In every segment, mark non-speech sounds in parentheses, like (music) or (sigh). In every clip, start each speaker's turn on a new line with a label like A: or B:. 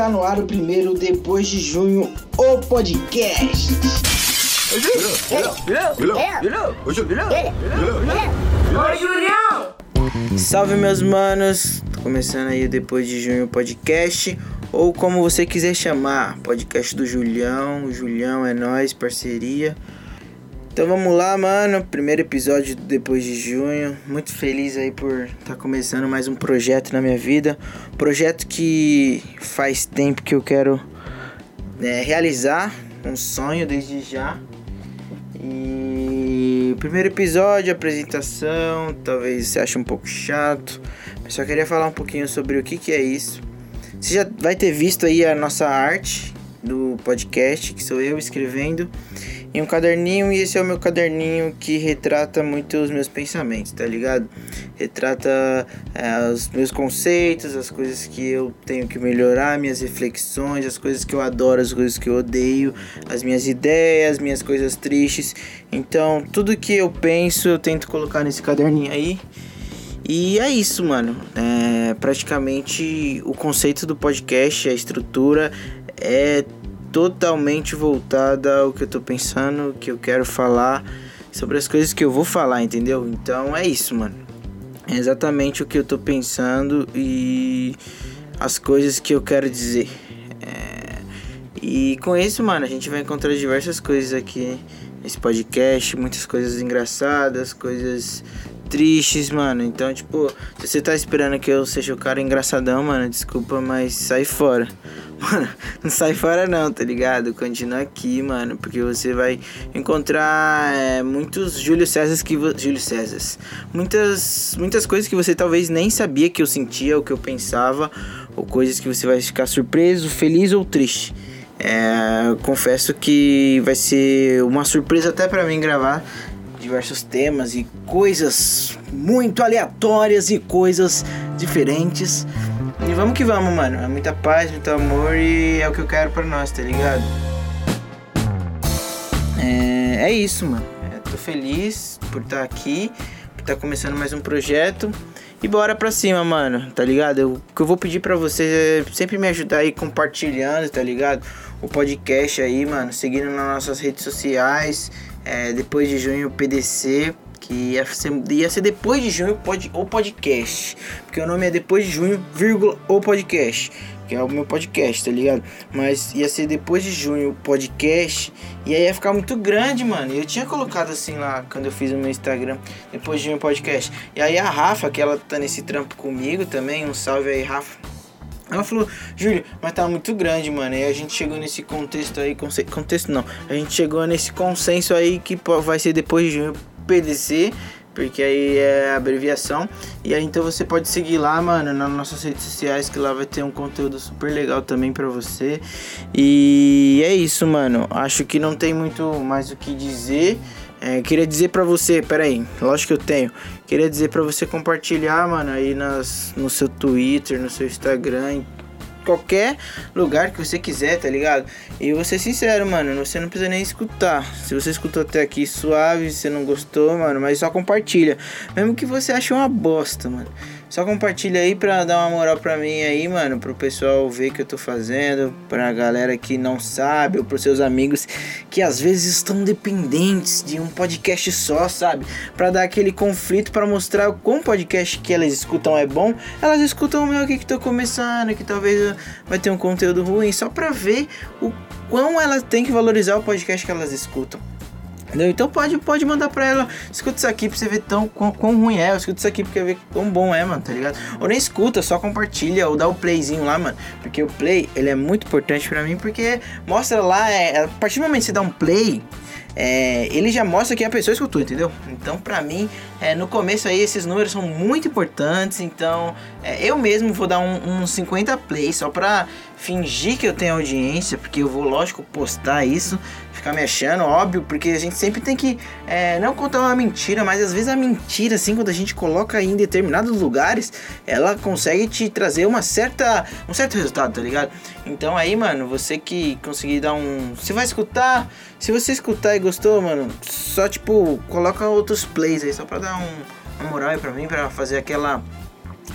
A: Está no ar o primeiro depois de junho o podcast. Salve meus manos! Tô começando aí o depois de junho podcast ou como você quiser chamar, podcast do Julião. Julião é nós, parceria. Então vamos lá, mano. Primeiro episódio depois de junho. Muito feliz aí por estar tá começando mais um projeto na minha vida. Projeto que faz tempo que eu quero né, realizar. Um sonho desde já. E primeiro episódio, apresentação. Talvez você ache um pouco chato. Mas só queria falar um pouquinho sobre o que, que é isso. Você já vai ter visto aí a nossa arte do podcast, que sou eu escrevendo em um caderninho e esse é o meu caderninho que retrata muito os meus pensamentos, tá ligado? Retrata é, os meus conceitos, as coisas que eu tenho que melhorar, minhas reflexões, as coisas que eu adoro, as coisas que eu odeio, as minhas ideias, minhas coisas tristes. Então, tudo que eu penso eu tento colocar nesse caderninho aí. E é isso, mano. É, praticamente o conceito do podcast, a estrutura é totalmente voltada ao que eu tô pensando, que eu quero falar, sobre as coisas que eu vou falar, entendeu? Então é isso, mano. É exatamente o que eu tô pensando e as coisas que eu quero dizer. É... E com isso, mano, a gente vai encontrar diversas coisas aqui nesse podcast, muitas coisas engraçadas, coisas tristes, mano. Então, tipo, se você tá esperando que eu seja o cara engraçadão, mano, desculpa, mas sai fora. Mano, não sai fora não, tá ligado? Continua aqui, mano, porque você vai encontrar é, muitos Júlio César que Júlio César. Muitas muitas coisas que você talvez nem sabia que eu sentia, ou que eu pensava, ou coisas que você vai ficar surpreso, feliz ou triste. É, confesso que vai ser uma surpresa até para mim gravar diversos temas e coisas muito aleatórias e coisas diferentes. E vamos que vamos, mano. É muita paz, muito amor e é o que eu quero pra nós, tá ligado? É, é isso, mano. É, tô feliz por estar tá aqui, por estar tá começando mais um projeto. E bora pra cima, mano, tá ligado? Eu, o que eu vou pedir pra vocês é sempre me ajudar aí compartilhando, tá ligado? O podcast aí, mano, seguindo nas nossas redes sociais. É, depois de junho, PDC que ia ser, ia ser depois de junho pod, o podcast. Porque o nome é depois de junho, vírgula, o podcast. Que é o meu podcast, tá ligado? Mas ia ser depois de junho o podcast. E aí ia ficar muito grande, mano. Eu tinha colocado assim lá quando eu fiz o meu Instagram. Depois de junho podcast. E aí a Rafa, que ela tá nesse trampo comigo também. Um salve aí, Rafa. Ela falou, Júlio, mas tá muito grande, mano. E a gente chegou nesse contexto aí, contexto não. A gente chegou nesse consenso aí que vai ser depois de junho PDC, porque aí é abreviação. E aí então você pode seguir lá, mano, nas nossas redes sociais, que lá vai ter um conteúdo super legal também para você. E é isso, mano. Acho que não tem muito mais o que dizer. É, queria dizer para você, peraí, lógico que eu tenho. Queria dizer para você compartilhar, mano, aí nas, no seu Twitter, no seu Instagram, qualquer lugar que você quiser, tá ligado? E eu vou ser sincero, mano, você não precisa nem escutar. Se você escutou até aqui suave, se você não gostou, mano, mas só compartilha. Mesmo que você ache uma bosta, mano. Só compartilha aí pra dar uma moral pra mim aí, mano. Pro pessoal ver que eu tô fazendo. Pra galera que não sabe. Ou pros seus amigos que às vezes estão dependentes de um podcast só, sabe? Pra dar aquele conflito. para mostrar como podcast que elas escutam é bom. Elas escutam o meu aqui que tô começando. Que talvez vai ter um conteúdo ruim. Só pra ver o quão elas têm que valorizar o podcast que elas escutam. Entendeu? Então pode, pode mandar pra ela, escuta isso aqui pra você ver tão quão, quão ruim é, escuta isso aqui pra ver quão bom é, mano, tá ligado? Ou nem escuta, só compartilha ou dá o playzinho lá, mano. Porque o play, ele é muito importante pra mim, porque mostra lá, é, a partir do momento que você dá um play, é, ele já mostra que a pessoa escutou, entendeu? Então, pra mim, é, no começo aí, esses números são muito importantes. Então, é, eu mesmo vou dar um, uns 50 plays só pra fingir que eu tenho audiência, porque eu vou, lógico, postar isso, ficar me achando, óbvio, porque a gente sempre tem que é, não contar uma mentira, mas às vezes a mentira, assim, quando a gente coloca em determinados lugares, ela consegue te trazer uma certa, um certo resultado, tá ligado? Então aí, mano, você que conseguir dar um. Você vai escutar. Se você escutar e gostou, mano, só tipo, coloca outros plays aí, só pra dar um, uma moral aí pra mim, pra fazer aquela.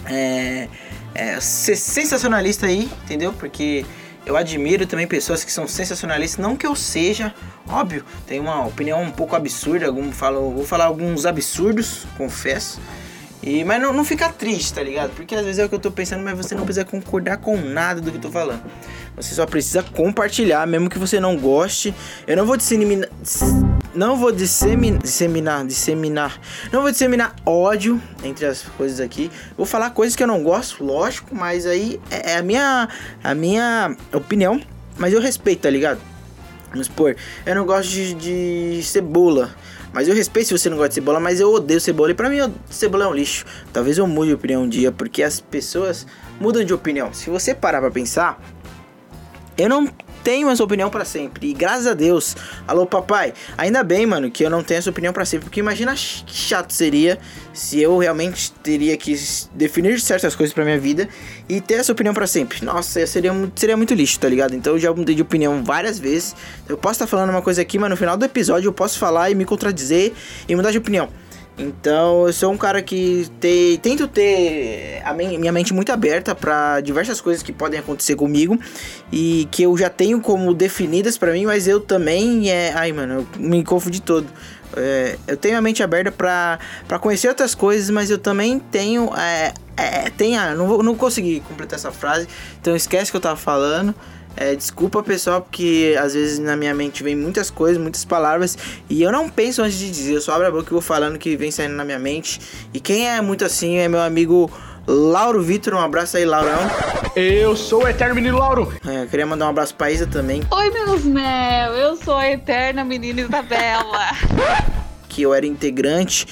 A: É, é, ser sensacionalista aí, entendeu? Porque eu admiro também pessoas que são sensacionalistas, não que eu seja, óbvio, tem uma opinião um pouco absurda, algum falo, vou falar alguns absurdos, confesso. E, mas não, não fica triste, tá ligado? Porque às vezes é o que eu tô pensando, mas você não precisa concordar com nada do que eu tô falando. Você só precisa compartilhar, mesmo que você não goste. Eu não vou disseminar. Não vou disseminar. Disseminar. Disseminar. Não vou disseminar ódio entre as coisas aqui. Vou falar coisas que eu não gosto, lógico, mas aí é, é a minha, a minha opinião. Mas eu respeito, tá ligado? Vamos supor, eu não gosto de, de cebola. Mas eu respeito se você não gosta de cebola, mas eu odeio cebola. E pra mim, cebola é um lixo. Talvez eu mude de opinião um dia, porque as pessoas mudam de opinião. Se você parar pra pensar, eu não tenho essa opinião para sempre. E graças a Deus, alô papai, ainda bem, mano, que eu não tenho essa opinião para sempre. Porque imagina que chato seria se eu realmente teria que definir certas coisas para minha vida e ter essa opinião para sempre. Nossa, seria, seria muito lixo, tá ligado? Então eu já mudei de opinião várias vezes. Eu posso estar tá falando uma coisa aqui, mas no final do episódio eu posso falar e me contradizer e mudar de opinião. Então, eu sou um cara que te, tento ter a minha mente muito aberta para diversas coisas que podem acontecer comigo e que eu já tenho como definidas para mim, mas eu também é, ai, mano, eu me confundi todo. É, eu tenho a mente aberta para conhecer outras coisas, mas eu também tenho é, é, tenho, não vou, não consegui completar essa frase, então esquece que eu tava falando. É, desculpa pessoal, porque às vezes na minha mente vem muitas coisas, muitas palavras e eu não penso antes de dizer, eu só abro a boca e vou falando que vem saindo na minha mente. E quem é muito assim é meu amigo Lauro Vitor, um abraço aí, Laurão.
B: Eu sou o Eterno Menino Lauro.
A: É, eu queria mandar um abraço pra Isa também.
C: Oi, meus mel, eu sou a Eterna Menina Isabela. (laughs)
A: que eu era integrante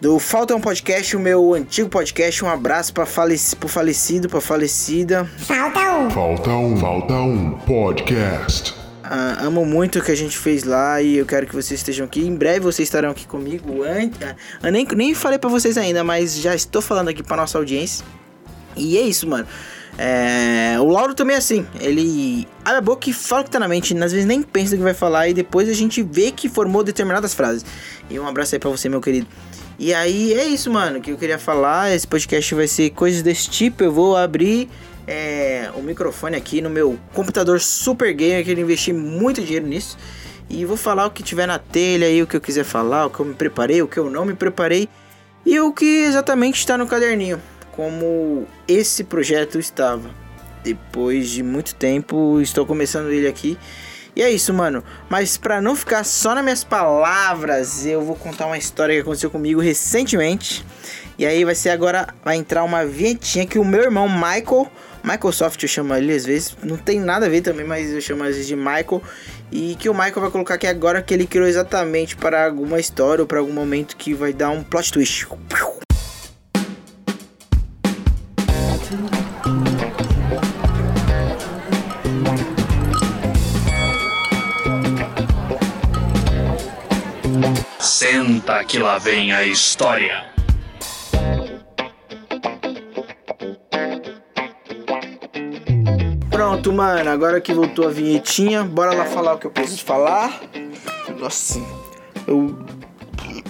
A: do Falta um Podcast, o meu antigo podcast. Um abraço para faleci pro falecido, pra falecida.
D: Falta um.
E: Falta um. Falta um podcast.
A: Ah, amo muito o que a gente fez lá e eu quero que vocês estejam aqui. Em breve vocês estarão aqui comigo. Antes, ah, eu nem, nem falei para vocês ainda, mas já estou falando aqui para nossa audiência. E é isso, mano. É, o Lauro também é assim, ele abre a boca e fala o que tá na mente, às vezes nem pensa o que vai falar e depois a gente vê que formou determinadas frases. E um abraço aí pra você, meu querido. E aí é isso, mano, que eu queria falar. Esse podcast vai ser coisas desse tipo. Eu vou abrir é, o microfone aqui no meu computador super gamer, que eu investi muito dinheiro nisso. E vou falar o que tiver na telha aí, o que eu quiser falar, o que eu me preparei, o que eu não me preparei. E o que exatamente está no caderninho. Como esse projeto estava. Depois de muito tempo, estou começando ele aqui. E é isso, mano. Mas para não ficar só nas minhas palavras, eu vou contar uma história que aconteceu comigo recentemente. E aí vai ser agora, vai entrar uma vinhetinha que o meu irmão Michael, Microsoft eu chamo ele às vezes, não tem nada a ver também, mas eu chamo às vezes de Michael. E que o Michael vai colocar aqui agora que ele criou exatamente para alguma história ou para algum momento que vai dar um plot twist.
F: Senta que lá vem a história.
A: Pronto, mano. Agora que voltou a vinhetinha, bora lá falar o que eu preciso falar. Nossa, eu.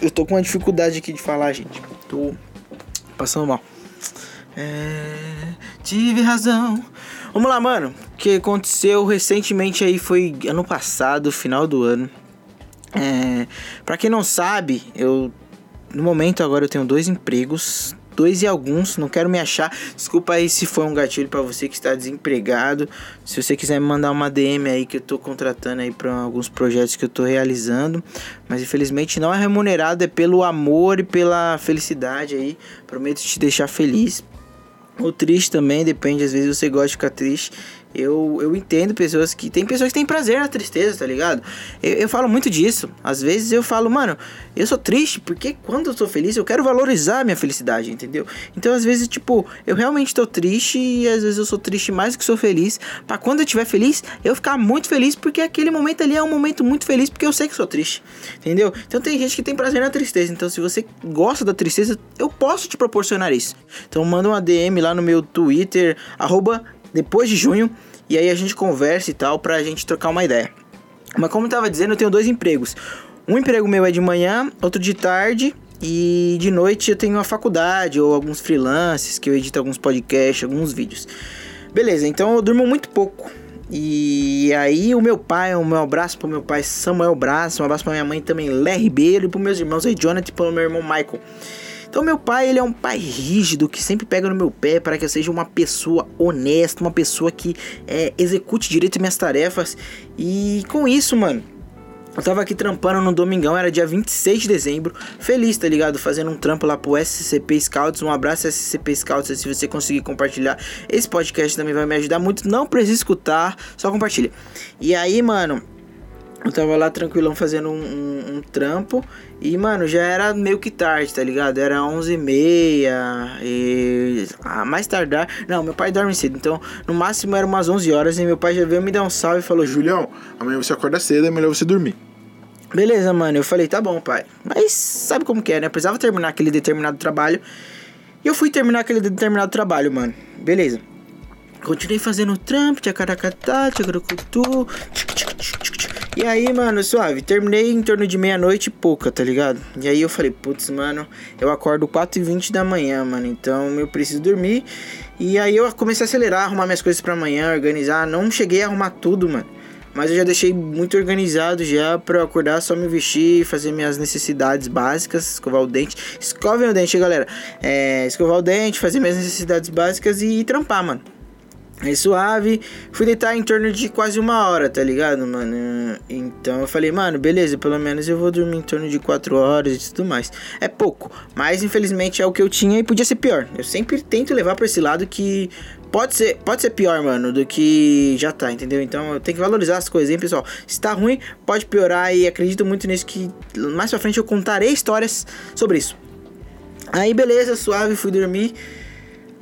A: Eu tô com uma dificuldade aqui de falar, gente. Tô passando mal. É. Tive razão. Vamos lá, mano. O que aconteceu recentemente aí foi ano passado, final do ano. É, para quem não sabe, eu no momento agora eu tenho dois empregos, dois e alguns, não quero me achar. Desculpa aí se foi um gatilho para você que está desempregado. Se você quiser me mandar uma DM aí que eu tô contratando aí para alguns projetos que eu tô realizando, mas infelizmente não é remunerado, é pelo amor e pela felicidade aí. Prometo te deixar feliz. O triste também, depende, às vezes você gosta de ficar triste eu, eu entendo pessoas que. Tem pessoas que têm prazer na tristeza, tá ligado? Eu, eu falo muito disso. Às vezes eu falo, mano, eu sou triste porque quando eu tô feliz eu quero valorizar a minha felicidade, entendeu? Então às vezes, tipo, eu realmente tô triste e às vezes eu sou triste mais do que sou feliz. para quando eu estiver feliz, eu ficar muito feliz porque aquele momento ali é um momento muito feliz porque eu sei que sou triste, entendeu? Então tem gente que tem prazer na tristeza. Então se você gosta da tristeza, eu posso te proporcionar isso. Então manda uma DM lá no meu Twitter, arroba depois de junho e aí a gente conversa e tal pra gente trocar uma ideia. Mas como eu tava dizendo, eu tenho dois empregos. Um emprego meu é de manhã, outro de tarde E de noite eu tenho a faculdade ou alguns freelances que eu edito alguns podcasts, alguns vídeos. Beleza, então eu durmo muito pouco. E aí o meu pai, um abraço pro meu pai Samuel Braço, um abraço pra minha mãe também Lé Ribeiro e pros meus irmãos aí Jonathan e pro meu irmão Michael. Então meu pai, ele é um pai rígido que sempre pega no meu pé para que eu seja uma pessoa honesta, uma pessoa que é, execute direito minhas tarefas. E com isso, mano, eu tava aqui trampando no domingão, era dia 26 de dezembro. Feliz, tá ligado? Fazendo um trampo lá pro SCP Scouts. Um abraço SCP Scouts. Se você conseguir compartilhar esse podcast também vai me ajudar muito. Não precisa escutar, só compartilha. E aí, mano, eu tava lá tranquilão fazendo um, um, um, trampo e, mano, já era meio que tarde, tá ligado? Era 11h30 e... Ah, mais tardar... Não, meu pai dorme cedo, então no máximo era umas 11 horas e meu pai já veio me dar um salve e falou... Julião, amanhã você acorda cedo, é melhor você dormir. Beleza, mano, eu falei, tá bom, pai. Mas sabe como que é, né? Eu precisava terminar aquele determinado trabalho e eu fui terminar aquele determinado trabalho, mano. Beleza. Continuei fazendo o trampo, tchacaracatá, tchic, tchic, tchic. E aí, mano, suave, terminei em torno de meia-noite e pouca, tá ligado? E aí eu falei, putz, mano, eu acordo 4h20 da manhã, mano, então eu preciso dormir. E aí eu comecei a acelerar, arrumar minhas coisas pra amanhã, organizar. Não cheguei a arrumar tudo, mano. Mas eu já deixei muito organizado já pra eu acordar, só me vestir, fazer minhas necessidades básicas, escovar o dente. Escovem o dente, galera. É, escovar o dente, fazer minhas necessidades básicas e trampar, mano. Aí suave, fui deitar em torno de quase uma hora, tá ligado, mano? Então eu falei, mano, beleza, pelo menos eu vou dormir em torno de 4 horas e tudo mais. É pouco, mas infelizmente é o que eu tinha e podia ser pior. Eu sempre tento levar pra esse lado que pode ser, pode ser pior, mano, do que já tá, entendeu? Então eu tenho que valorizar as coisas, hein, pessoal? Se tá ruim, pode piorar e acredito muito nisso que mais pra frente eu contarei histórias sobre isso. Aí beleza, suave, fui dormir.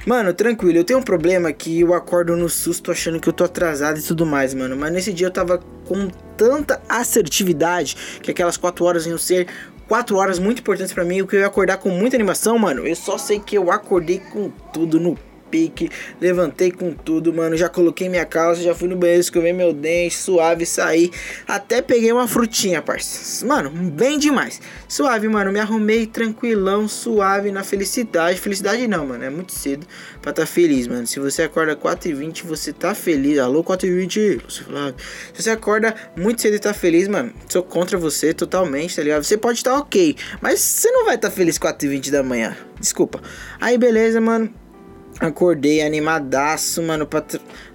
A: Mano, tranquilo, eu tenho um problema que eu acordo no susto achando que eu tô atrasado e tudo mais, mano. Mas nesse dia eu tava com tanta assertividade que aquelas 4 horas iam ser 4 horas muito importantes para mim, o que eu ia acordar com muita animação, mano. Eu só sei que eu acordei com tudo no pique, levantei com tudo, mano. Já coloquei minha calça, já fui no banheiro, escovei meu dente, suave, saí. Até peguei uma frutinha, parça. Mano, bem demais. Suave, mano. Me arrumei tranquilão, suave, na felicidade. Felicidade não, mano. É muito cedo pra tá feliz, mano. Se você acorda 4h20, você tá feliz. Alô, 4h20, Lúcio Flávio. Se você acorda muito cedo e tá feliz, mano, sou contra você totalmente, tá ligado? Você pode estar tá ok, mas você não vai estar tá feliz 4h20 da manhã. Desculpa. Aí, beleza, mano. Acordei animadaço, mano. Pra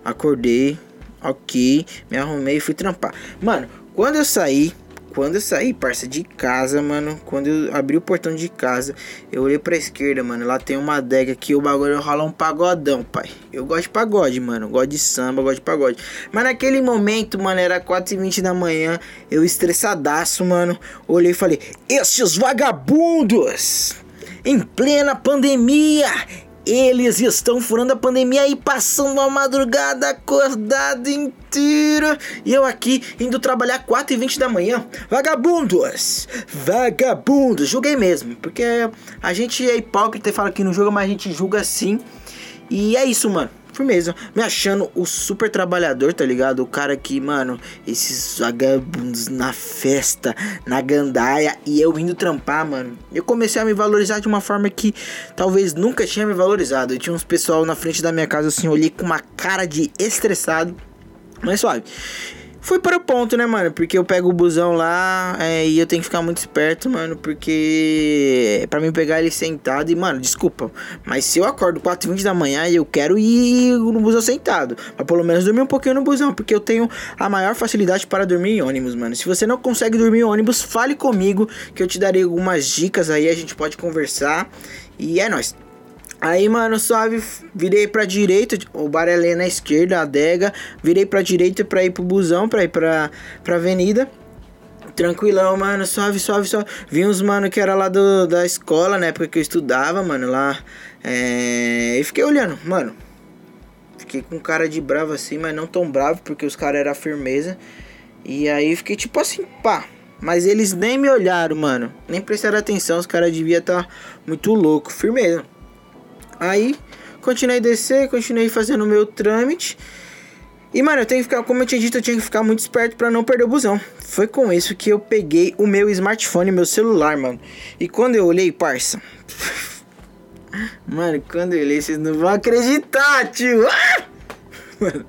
A: Acordei, ok. Me arrumei e fui trampar. Mano, quando eu saí, quando eu saí, parça, de casa, mano, quando eu abri o portão de casa, eu olhei pra esquerda, mano, lá tem uma adega que o bagulho rola um pagodão, pai. Eu gosto de pagode, mano, gosto de samba, gosto de pagode. Mas naquele momento, mano, era 4h20 da manhã, eu estressadaço, mano, olhei e falei, esses vagabundos! Em plena pandemia, eles estão furando a pandemia e passando a madrugada acordado inteira. E eu aqui indo trabalhar 4 e 20 da manhã. Vagabundos! Vagabundos! Julguei mesmo. Porque a gente é hipócrita e fala que não julga, mas a gente julga sim. E é isso, mano firmeza. Me achando o super trabalhador, tá ligado? O cara que, mano, esses vagabundos na festa, na gandaia e eu indo trampar, mano. Eu comecei a me valorizar de uma forma que talvez nunca tinha me valorizado. Eu tinha uns pessoal na frente da minha casa assim, olhei com uma cara de estressado. Mas suave. Fui para o ponto, né, mano? Porque eu pego o busão lá é, e eu tenho que ficar muito esperto, mano. Porque. para mim pegar ele sentado. E, mano, desculpa. Mas se eu acordo 4h20 da manhã eu quero ir no busão sentado. Mas pelo menos dormir um pouquinho no busão. Porque eu tenho a maior facilidade para dormir em ônibus, mano. Se você não consegue dormir em ônibus, fale comigo. Que eu te darei algumas dicas aí. A gente pode conversar. E é nóis. Aí, mano, suave, virei pra direita, o bar é na esquerda, a adega. Virei pra direita pra ir pro busão, pra ir pra, pra avenida. Tranquilão, mano, suave, suave, suave. Vi uns mano que era lá do, da escola, na época que eu estudava, mano, lá. É... E fiquei olhando, mano. Fiquei com cara de bravo assim, mas não tão bravo, porque os caras eram firmeza. E aí fiquei tipo assim, pá. Mas eles nem me olharam, mano. Nem prestaram atenção, os caras deviam estar tá muito louco, firmeza. Aí, continuei descer, continuei fazendo o meu trâmite. E, mano, eu tenho que ficar, como eu tinha dito, eu tinha que ficar muito esperto pra não perder o busão. Foi com isso que eu peguei o meu smartphone, meu celular, mano. E quando eu olhei, parça. (laughs) Mano, quando eu olhei, vocês não vão acreditar, tio. (laughs) Mano,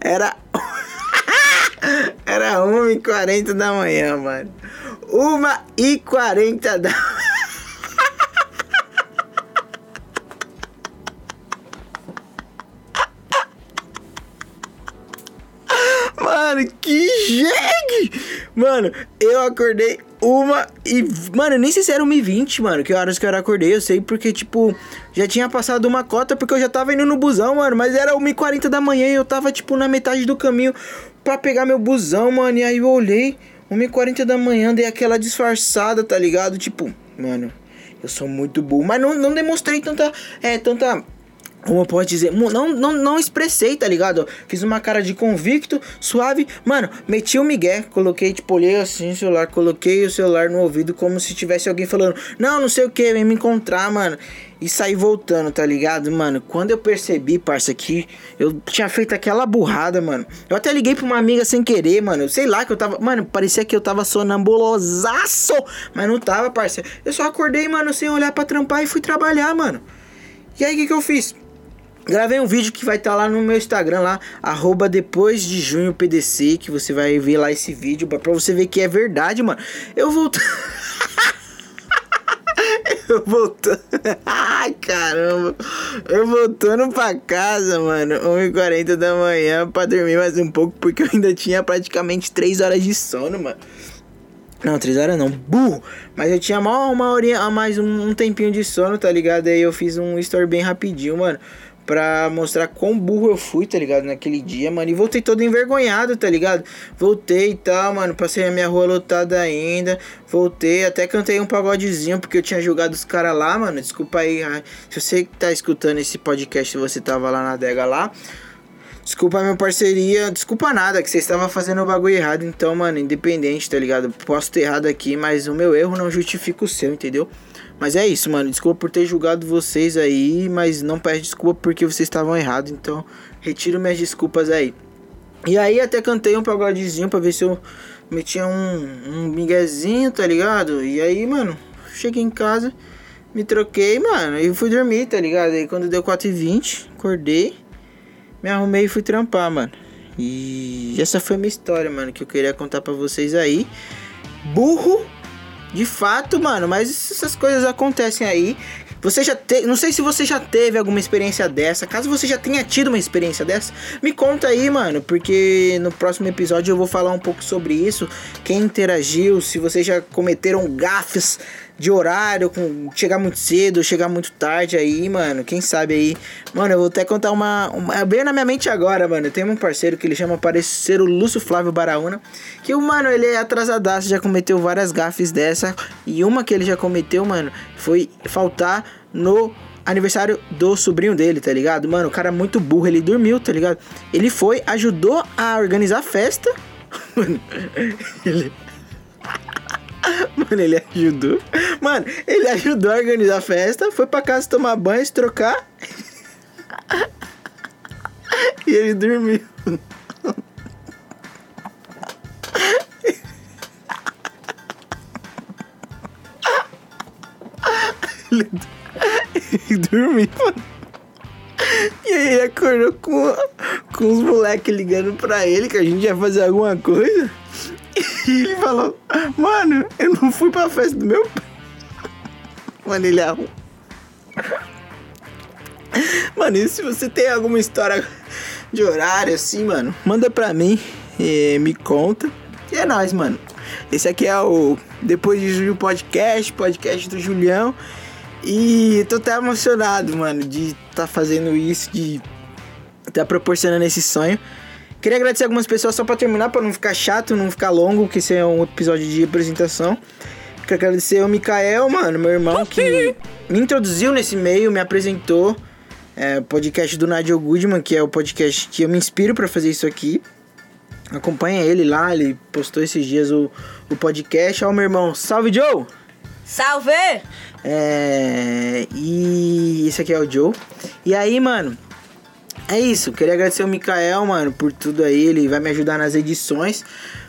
A: era. (laughs) Era 1h40 da manhã, mano. 1h40 da Mano, que jegue! Mano, eu acordei uma e. Mano, nem sei se era 1h20, mano. Que horas que eu acordei. Eu sei porque, tipo, já tinha passado uma cota porque eu já tava indo no busão, mano. Mas era 1h40 da manhã e eu tava, tipo, na metade do caminho pra pegar meu busão, mano. E aí eu olhei, 1h40 da manhã, dei aquela disfarçada, tá ligado? Tipo, mano, eu sou muito burro. Mas não, não demonstrei tanta. É, tanta como pode dizer, não, não, não expressei, tá ligado? Fiz uma cara de convicto, suave. Mano, meti o migué, coloquei, tipo, olhei assim o celular, coloquei o celular no ouvido como se tivesse alguém falando, não, não sei o que, vem me encontrar, mano. E saí voltando, tá ligado, mano? Quando eu percebi, parça, que eu tinha feito aquela burrada, mano. Eu até liguei pra uma amiga sem querer, mano. Sei lá que eu tava. Mano, parecia que eu tava sonambulosaço. Mas não tava, parça. Eu só acordei, mano, sem olhar pra trampar e fui trabalhar, mano. E aí, o que, que eu fiz? Gravei um vídeo que vai estar tá lá no meu Instagram lá, arroba depois de junho PDC, que você vai ver lá esse vídeo pra você ver que é verdade, mano. Eu volto. (laughs) eu voltando. (laughs) Ai, caramba. Eu voltando pra casa, mano. 1h40 da manhã pra dormir mais um pouco, porque eu ainda tinha praticamente 3 horas de sono, mano. Não, 3 horas não, burro. Mas eu tinha mal uma horinha, mais um, um tempinho de sono, tá ligado? Aí eu fiz um story bem rapidinho, mano pra mostrar quão burro eu fui, tá ligado? Naquele dia, mano. E voltei todo envergonhado, tá ligado? Voltei e tal, mano. Passei a minha rua lotada ainda. Voltei, até cantei um pagodezinho porque eu tinha julgado os caras lá, mano. Desculpa aí. Se você tá escutando esse podcast, você tava lá na adega lá. Desculpa minha parceria, desculpa nada, que você estava fazendo o bagulho errado. Então, mano, independente, tá ligado? Posso ter errado aqui, mas o meu erro não justifica o seu, entendeu? Mas é isso, mano. Desculpa por ter julgado vocês aí, mas não pede desculpa porque vocês estavam errados. Então, retiro minhas desculpas aí. E aí até cantei um pagodezinho pra ver se eu metia um, um miguezinho, tá ligado? E aí, mano, cheguei em casa, me troquei, mano, e fui dormir, tá ligado? Aí quando deu 4h20, acordei, me arrumei e fui trampar, mano. E essa foi a minha história, mano, que eu queria contar pra vocês aí. Burro de fato, mano, mas essas coisas acontecem aí. Você já teve, não sei se você já teve alguma experiência dessa. Caso você já tenha tido uma experiência dessa, me conta aí, mano, porque no próximo episódio eu vou falar um pouco sobre isso. Quem interagiu, se vocês já cometeram gafes de horário, com chegar muito cedo, chegar muito tarde aí, mano. Quem sabe aí. Mano, eu vou até contar uma. uma bem na minha mente agora, mano. Tenho um parceiro que ele chama parecer o Lúcio Flávio Baraúna. Que o mano, ele é atrasadaço, já cometeu várias gafes dessa. E uma que ele já cometeu, mano, foi faltar no aniversário do sobrinho dele, tá ligado? Mano, o cara é muito burro, ele dormiu, tá ligado? Ele foi, ajudou a organizar a festa. (laughs) Mano, ele. (laughs) Mano, ele ajudou. Mano, ele ajudou a organizar a festa, foi pra casa tomar banho, se trocar. (laughs) e ele dormiu. ele, ele dormiu. E aí ele acordou com, com os moleques ligando pra ele que a gente ia fazer alguma coisa. E ele falou, mano, eu não fui pra festa do meu pai. Mano, ele arrumou. Mano, e se você tem alguma história de horário assim, mano, manda pra mim e me conta. E é nóis, mano. Esse aqui é o Depois de Julho Podcast, podcast do Julião. E tô até emocionado, mano, de estar tá fazendo isso, de estar tá proporcionando esse sonho. Queria agradecer algumas pessoas só pra terminar, pra não ficar chato, não ficar longo, que esse é um episódio de apresentação. Quero agradecer ao Mikael, mano, meu irmão, que me introduziu nesse meio, me apresentou. É, o podcast do Nigel Goodman, que é o podcast que eu me inspiro para fazer isso aqui. Acompanha ele lá, ele postou esses dias o, o podcast. Ó, meu irmão, salve Joe!
G: Salve!
A: É, e esse aqui é o Joe. E aí, mano, É isso, queria agradecer o Mikael, mano, por tudo aí. Ele vai me ajudar nas edições.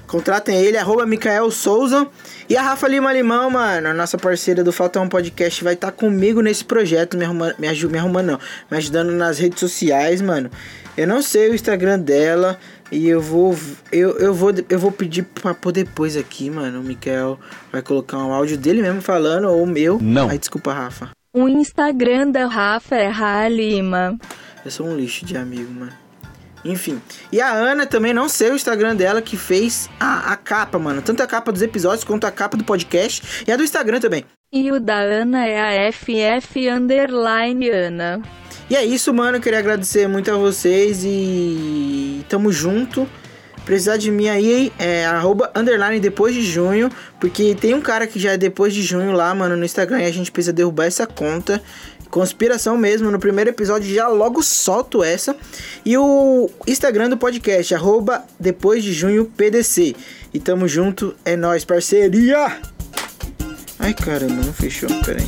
A: Contratem ele, arroba Mikael Souza. E a Rafa Lima Limão, mano, a nossa parceira do Falta um Podcast, vai estar tá comigo nesse projeto, me arrumando, me, me arrumando não, me ajudando nas redes sociais, mano. Eu não sei o Instagram dela e eu vou eu, eu vou eu vou pedir para pôr depois aqui, mano. O Mikael vai colocar um áudio dele mesmo falando ou o meu.
B: Não.
A: Ai, desculpa, Rafa.
D: O Instagram da Rafa é Halima.
A: Eu sou um lixo de amigo, mano. Enfim. E a Ana também, não sei o Instagram dela, que fez a, a capa, mano. Tanto a capa dos episódios quanto a capa do podcast. E a do Instagram também.
D: E o da Ana é a FF Underline Ana.
A: E é isso, mano. Eu queria agradecer muito a vocês e tamo junto. Precisar de mim aí é arroba underline depois de junho. Porque tem um cara que já é depois de junho lá, mano, no Instagram. E a gente precisa derrubar essa conta. Conspiração mesmo, no primeiro episódio já logo solto essa. E o Instagram do podcast, arroba depois de junho PDC. E tamo junto, é nóis, parceria! Ai caramba, não fechou, peraí.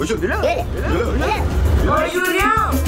G: Are you Julian? Julian? Are you Julian?